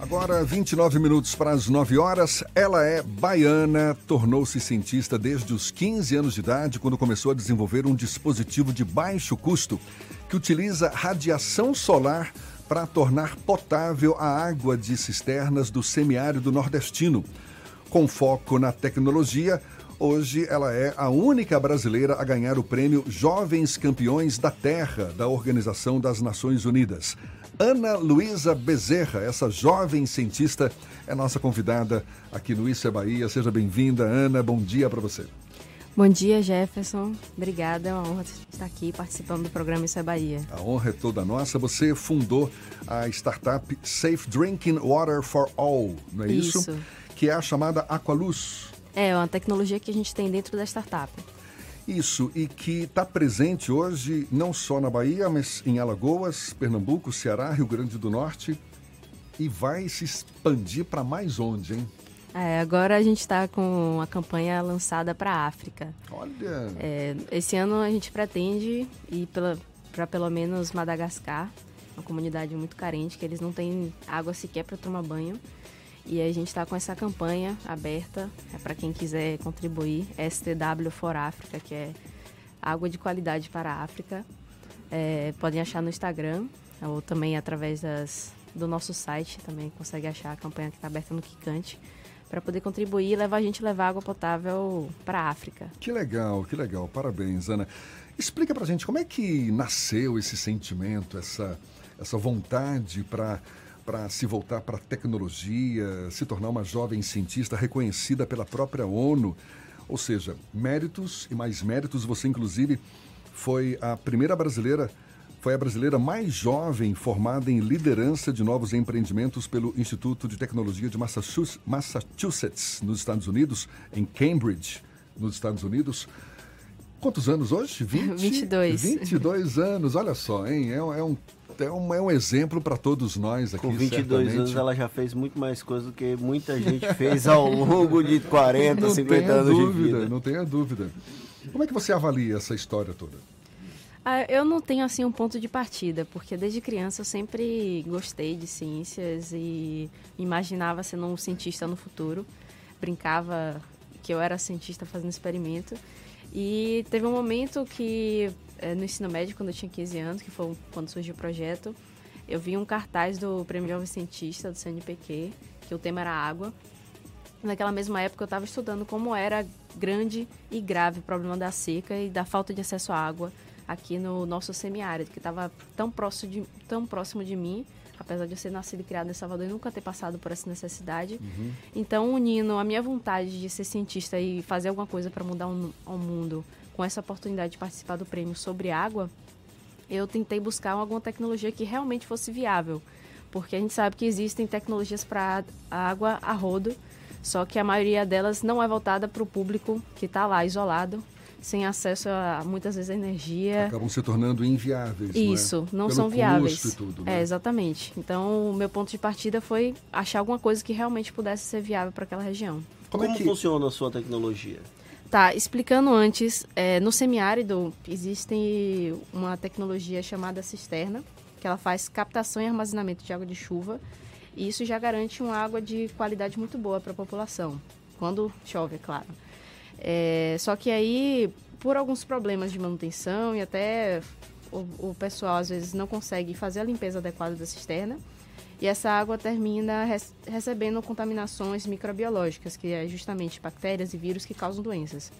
Agora, 29 minutos para as 9 horas. Ela é baiana, tornou-se cientista desde os 15 anos de idade, quando começou a desenvolver um dispositivo de baixo custo que utiliza radiação solar para tornar potável a água de cisternas do semiárido nordestino. Com foco na tecnologia, hoje ela é a única brasileira a ganhar o prêmio Jovens Campeões da Terra da Organização das Nações Unidas. Ana Luísa Bezerra, essa jovem cientista, é nossa convidada aqui no Isso é Bahia. Seja bem-vinda, Ana. Bom dia para você. Bom dia, Jefferson. Obrigada, é uma honra estar aqui participando do programa Isso é Bahia. A honra é toda nossa. Você fundou a startup Safe Drinking Water for All, não é isso? Isso. Que é a chamada Aqualuz. É uma tecnologia que a gente tem dentro da startup. Isso, e que está presente hoje não só na Bahia, mas em Alagoas, Pernambuco, Ceará, Rio Grande do Norte e vai se expandir para mais onde, hein? É, agora a gente está com a campanha lançada para a África. Olha! É, esse ano a gente pretende ir para pelo menos Madagascar, uma comunidade muito carente, que eles não têm água sequer para tomar banho. E a gente está com essa campanha aberta é para quem quiser contribuir, STW for África, que é água de qualidade para a África. É, podem achar no Instagram ou também através das, do nosso site, também consegue achar a campanha que está aberta no Kikante para poder contribuir e levar a gente levar água potável para a África. Que legal, que legal. Parabéns, Ana. Explica para a gente como é que nasceu esse sentimento, essa, essa vontade para para se voltar para a tecnologia, se tornar uma jovem cientista reconhecida pela própria ONU. Ou seja, méritos e mais méritos. Você, inclusive, foi a primeira brasileira, foi a brasileira mais jovem formada em liderança de novos empreendimentos pelo Instituto de Tecnologia de Massachusetts, nos Estados Unidos, em Cambridge, nos Estados Unidos. Quantos anos hoje? 20, 22. 22 anos, olha só, hein? É, é um é um, é um exemplo para todos nós aqui. Com 22 certamente. anos ela já fez muito mais coisa do que muita gente fez ao longo de 40, não 50 anos dúvida, de vida. Não tenha dúvida. Como é que você avalia essa história toda? Ah, eu não tenho assim um ponto de partida, porque desde criança eu sempre gostei de ciências e imaginava sendo um cientista no futuro. Brincava que eu era cientista fazendo experimento. E teve um momento que no ensino médio, quando eu tinha 15 anos, que foi quando surgiu o projeto, eu vi um cartaz do Prêmio Jovem Cientista, do CNPq, que o tema era água. Naquela mesma época eu estava estudando como era grande e grave o problema da seca e da falta de acesso à água aqui no nosso semiárido, que estava tão próximo, de, tão próximo de mim, apesar de eu ser nascido e criado em Salvador e nunca ter passado por essa necessidade. Uhum. Então, unindo a minha vontade de ser cientista e fazer alguma coisa para mudar o, o mundo com essa oportunidade de participar do prêmio sobre água, eu tentei buscar alguma tecnologia que realmente fosse viável. Porque a gente sabe que existem tecnologias para água a rodo, só que a maioria delas não é voltada para o público que está lá isolado, sem acesso a muitas vezes a energia. Acabam se tornando inviáveis. Isso, não, é? não são viáveis. E tudo, né? É, exatamente. Então, o meu ponto de partida foi achar alguma coisa que realmente pudesse ser viável para aquela região. Como, Como é que... funciona a sua tecnologia? Tá, explicando antes, é, no semiárido existe uma tecnologia chamada cisterna, que ela faz captação e armazenamento de água de chuva, e isso já garante uma água de qualidade muito boa para a população, quando chove, é claro. É, só que aí, por alguns problemas de manutenção e até o, o pessoal às vezes não consegue fazer a limpeza adequada da cisterna, e essa água termina recebendo contaminações microbiológicas, que é justamente bactérias e vírus que causam doenças.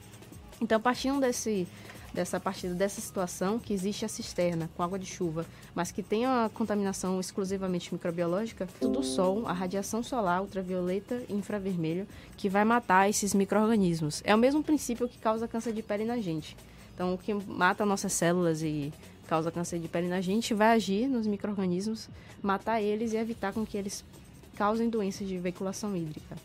Então, partindo desse, dessa partida dessa situação, que existe a cisterna com água de chuva, mas que tem a contaminação exclusivamente microbiológica, do sol, a radiação solar ultravioleta e infravermelho, que vai matar esses micro-organismos. É o mesmo princípio que causa câncer de pele na gente. Então, o que mata nossas células e causa câncer de pele na gente vai agir nos micro-organismos, matar eles e evitar com que eles causem doenças de veiculação hídrica.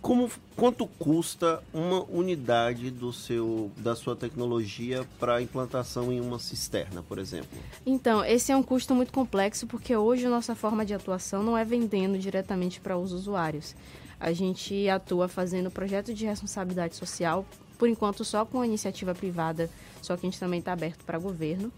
Como, quanto custa uma unidade do seu, da sua tecnologia para implantação em uma cisterna, por exemplo? Então, esse é um custo muito complexo porque hoje a nossa forma de atuação não é vendendo diretamente para os usuários. A gente atua fazendo projeto de responsabilidade social, por enquanto só com a iniciativa privada, só que a gente também está aberto para governo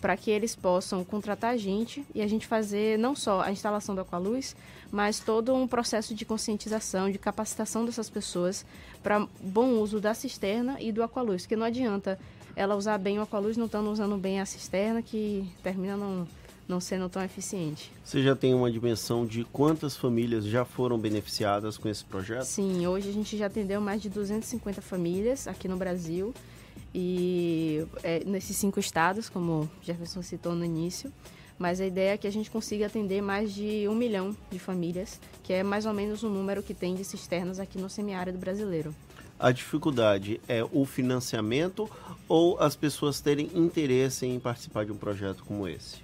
para que eles possam contratar a gente e a gente fazer não só a instalação do Aqualuz, mas todo um processo de conscientização, de capacitação dessas pessoas para bom uso da cisterna e do Aqualuz, porque não adianta ela usar bem o Aqualuz não estando usando bem a cisterna que termina não não sendo tão eficiente. Você já tem uma dimensão de quantas famílias já foram beneficiadas com esse projeto? Sim, hoje a gente já atendeu mais de 250 famílias aqui no Brasil e é, nesses cinco estados, como Jefferson citou no início. Mas a ideia é que a gente consiga atender mais de um milhão de famílias, que é mais ou menos o número que tem de cisternas aqui no semiárido brasileiro. A dificuldade é o financiamento ou as pessoas terem interesse em participar de um projeto como esse?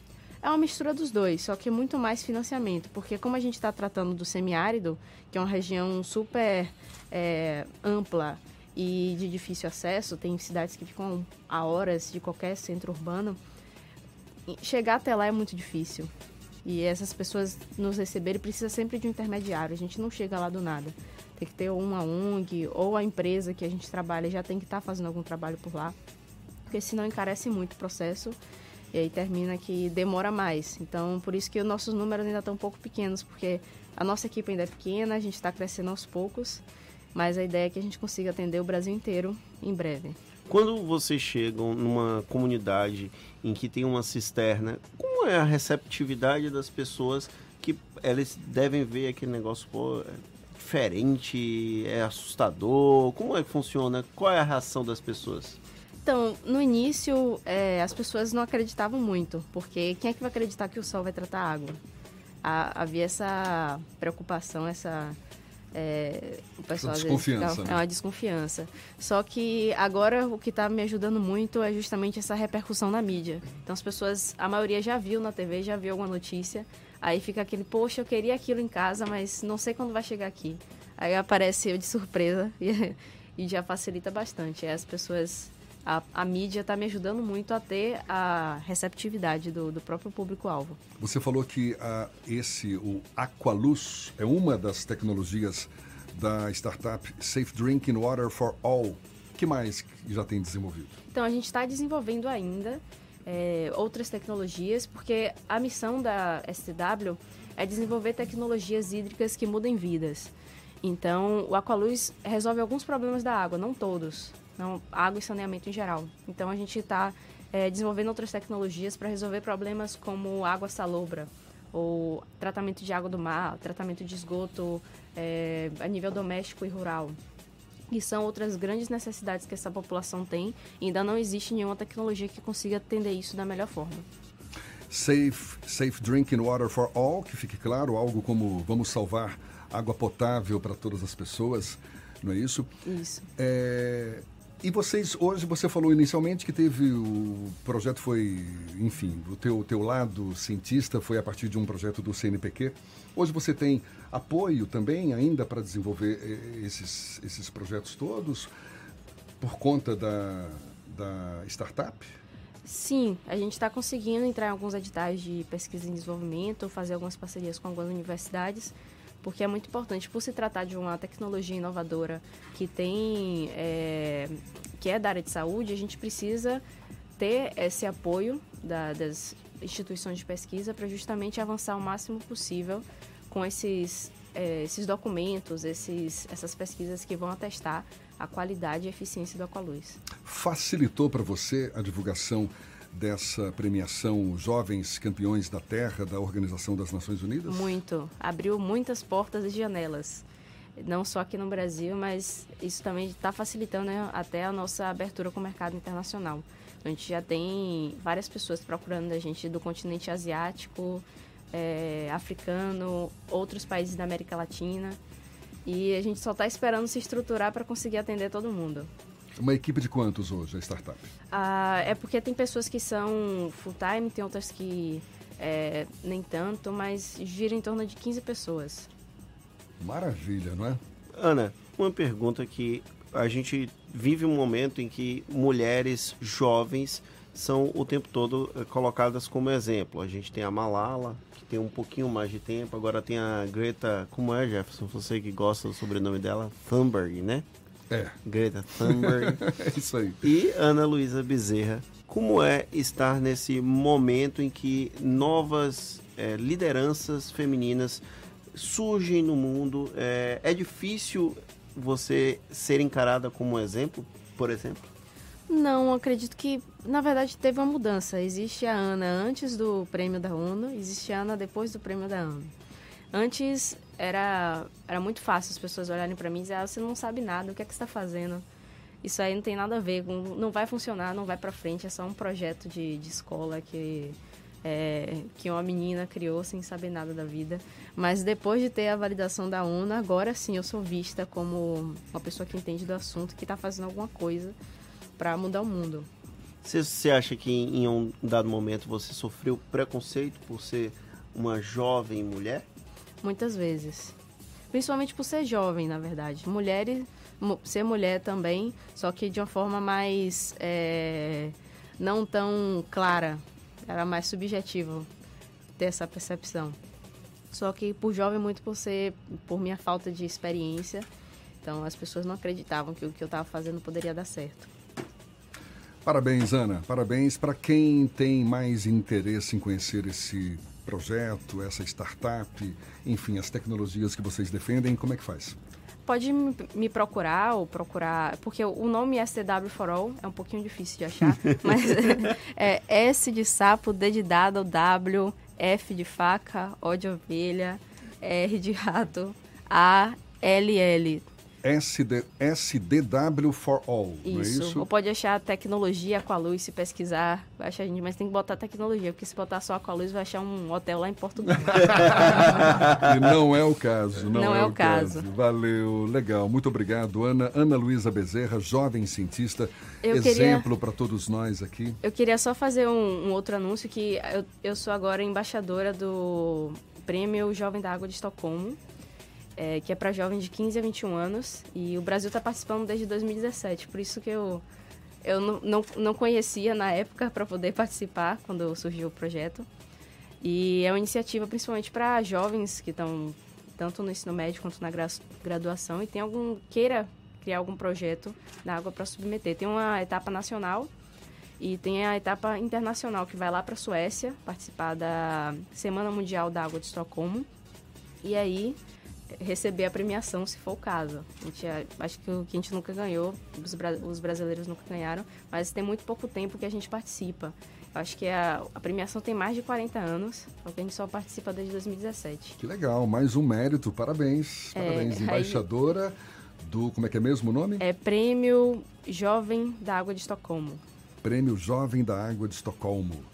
É uma mistura dos dois, só que muito mais financiamento, porque como a gente está tratando do semiárido, que é uma região super é, ampla e de difícil acesso, tem cidades que ficam a horas de qualquer centro urbano. Chegar até lá é muito difícil. E essas pessoas nos receberem precisa sempre de um intermediário. A gente não chega lá do nada. Tem que ter uma ONG ou a empresa que a gente trabalha já tem que estar tá fazendo algum trabalho por lá. Porque senão encarece muito o processo e aí termina que demora mais. Então, por isso que os nossos números ainda estão um pouco pequenos, porque a nossa equipe ainda é pequena, a gente está crescendo aos poucos mas a ideia é que a gente consiga atender o Brasil inteiro em breve. Quando vocês chegam numa comunidade em que tem uma cisterna, como é a receptividade das pessoas que elas devem ver aquele negócio pô, é diferente, é assustador? Como é que funciona? Qual é a reação das pessoas? Então, no início, é, as pessoas não acreditavam muito, porque quem é que vai acreditar que o sol vai tratar a água? havia essa preocupação, essa é, o pessoal desconfiança, fica, né? é uma desconfiança. Só que agora o que está me ajudando muito é justamente essa repercussão na mídia. Então as pessoas, a maioria já viu na TV, já viu alguma notícia. Aí fica aquele, poxa, eu queria aquilo em casa, mas não sei quando vai chegar aqui. Aí aparece eu de surpresa e, e já facilita bastante. Aí as pessoas a, a mídia está me ajudando muito a ter a receptividade do, do próprio público-alvo. Você falou que uh, esse, o Aqualuz, é uma das tecnologias da startup Safe Drinking Water for All. Que mais já tem desenvolvido? Então, a gente está desenvolvendo ainda é, outras tecnologias, porque a missão da STW é desenvolver tecnologias hídricas que mudem vidas. Então, o Aqualuz resolve alguns problemas da água, não todos não, água e saneamento em geral. Então a gente está é, desenvolvendo outras tecnologias para resolver problemas como água salobra, ou tratamento de água do mar, tratamento de esgoto é, a nível doméstico e rural. E são outras grandes necessidades que essa população tem e ainda não existe nenhuma tecnologia que consiga atender isso da melhor forma. Safe, safe Drinking Water for All, que fique claro, algo como vamos salvar água potável para todas as pessoas, não é isso? Isso. É, e vocês, hoje você falou inicialmente que teve o projeto foi, enfim, o teu, teu lado cientista foi a partir de um projeto do CNPq. Hoje você tem apoio também ainda para desenvolver eh, esses, esses projetos todos por conta da, da startup? Sim, a gente está conseguindo entrar em alguns editais de pesquisa e desenvolvimento, fazer algumas parcerias com algumas universidades porque é muito importante, por se tratar de uma tecnologia inovadora que tem, é, que é da área de saúde, a gente precisa ter esse apoio da, das instituições de pesquisa para justamente avançar o máximo possível com esses, é, esses documentos, esses, essas pesquisas que vão atestar a qualidade e eficiência do Aqualuz. Facilitou para você a divulgação dessa premiação Jovens Campeões da Terra da Organização das Nações Unidas? Muito. Abriu muitas portas e janelas. Não só aqui no Brasil, mas isso também está facilitando né, até a nossa abertura com o mercado internacional. A gente já tem várias pessoas procurando a gente do continente asiático, é, africano, outros países da América Latina. E a gente só está esperando se estruturar para conseguir atender todo mundo. Uma equipe de quantos hoje, a startup? Ah, é porque tem pessoas que são full-time, tem outras que é, nem tanto, mas gira em torno de 15 pessoas. Maravilha, não é? Ana, uma pergunta que a gente vive um momento em que mulheres jovens são o tempo todo eh, colocadas como exemplo. A gente tem a Malala, que tem um pouquinho mais de tempo, agora tem a Greta, como é, Jefferson? Você que gosta do sobrenome dela, Thunberg, né? É. Greta Thunberg. é isso aí. E Ana Luísa Bezerra Como é estar nesse momento em que novas é, lideranças femininas surgem no mundo? É, é difícil você ser encarada como um exemplo, por exemplo? Não, acredito que, na verdade, teve uma mudança. Existe a Ana antes do prêmio da ONU, existe a Ana depois do prêmio da ONU. Antes era, era muito fácil as pessoas olharem para mim e dizer, ah, você não sabe nada, o que é que você está fazendo? Isso aí não tem nada a ver, não vai funcionar, não vai para frente, é só um projeto de, de escola que, é, que uma menina criou sem saber nada da vida. Mas depois de ter a validação da ONU, agora sim eu sou vista como uma pessoa que entende do assunto, que está fazendo alguma coisa para mudar o mundo. Você acha que em um dado momento você sofreu preconceito por ser uma jovem mulher? Muitas vezes. Principalmente por ser jovem, na verdade. Mulheres, ser mulher também, só que de uma forma mais. É, não tão clara. Era mais subjetivo ter essa percepção. Só que por jovem, muito por ser. por minha falta de experiência. Então as pessoas não acreditavam que o que eu estava fazendo poderia dar certo. Parabéns, Ana. Parabéns para quem tem mais interesse em conhecer esse projeto, essa startup, enfim, as tecnologias que vocês defendem, como é que faz? Pode me procurar ou procurar, porque o nome STW for All é um pouquinho difícil de achar, mas é S de sapo, D de dado, W, F de faca, O de ovelha, R de rato, A, L, L. SD, SDW for All, isso. não é isso? Ou pode achar tecnologia com a luz se pesquisar, vai achar a gente, mas tem que botar tecnologia, porque se botar só com a luz vai achar um hotel lá em Portugal. e não é o caso, não, não é, é, o caso. caso. Valeu, legal, muito obrigado, Ana. Ana Luísa Bezerra, jovem cientista, eu exemplo queria... para todos nós aqui. Eu queria só fazer um, um outro anúncio, que eu, eu sou agora embaixadora do Prêmio Jovem da Água de Estocolmo, é, que é para jovens de 15 a 21 anos. E o Brasil está participando desde 2017, por isso que eu, eu não, não, não conhecia na época para poder participar quando surgiu o projeto. E é uma iniciativa principalmente para jovens que estão tanto no ensino médio quanto na graduação e tem algum queira criar algum projeto da água para submeter. Tem uma etapa nacional e tem a etapa internacional que vai lá para a Suécia participar da Semana Mundial da Água de Estocolmo. E aí receber a premiação, se for o caso. A gente, acho que o que a gente nunca ganhou, os, os brasileiros nunca ganharam, mas tem muito pouco tempo que a gente participa. Eu acho que a, a, premiação tem mais de 40 anos, só que a gente só participa desde 2017. Que legal, mais um mérito, parabéns. É, parabéns, embaixadora aí, do, como é que é mesmo o nome? É Prêmio Jovem da Água de Estocolmo. Prêmio Jovem da Água de Estocolmo.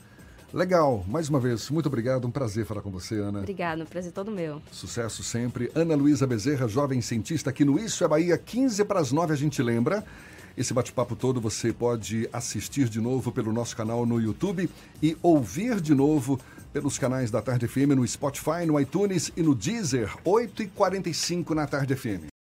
Legal, mais uma vez, muito obrigado, um prazer falar com você, Ana. Obrigada, um prazer todo meu. Sucesso sempre. Ana Luísa Bezerra, jovem cientista aqui no Isso é Bahia, 15 para as 9, a gente lembra. Esse bate-papo todo você pode assistir de novo pelo nosso canal no YouTube e ouvir de novo pelos canais da Tarde FM no Spotify, no iTunes e no Deezer, 8h45 na Tarde FM.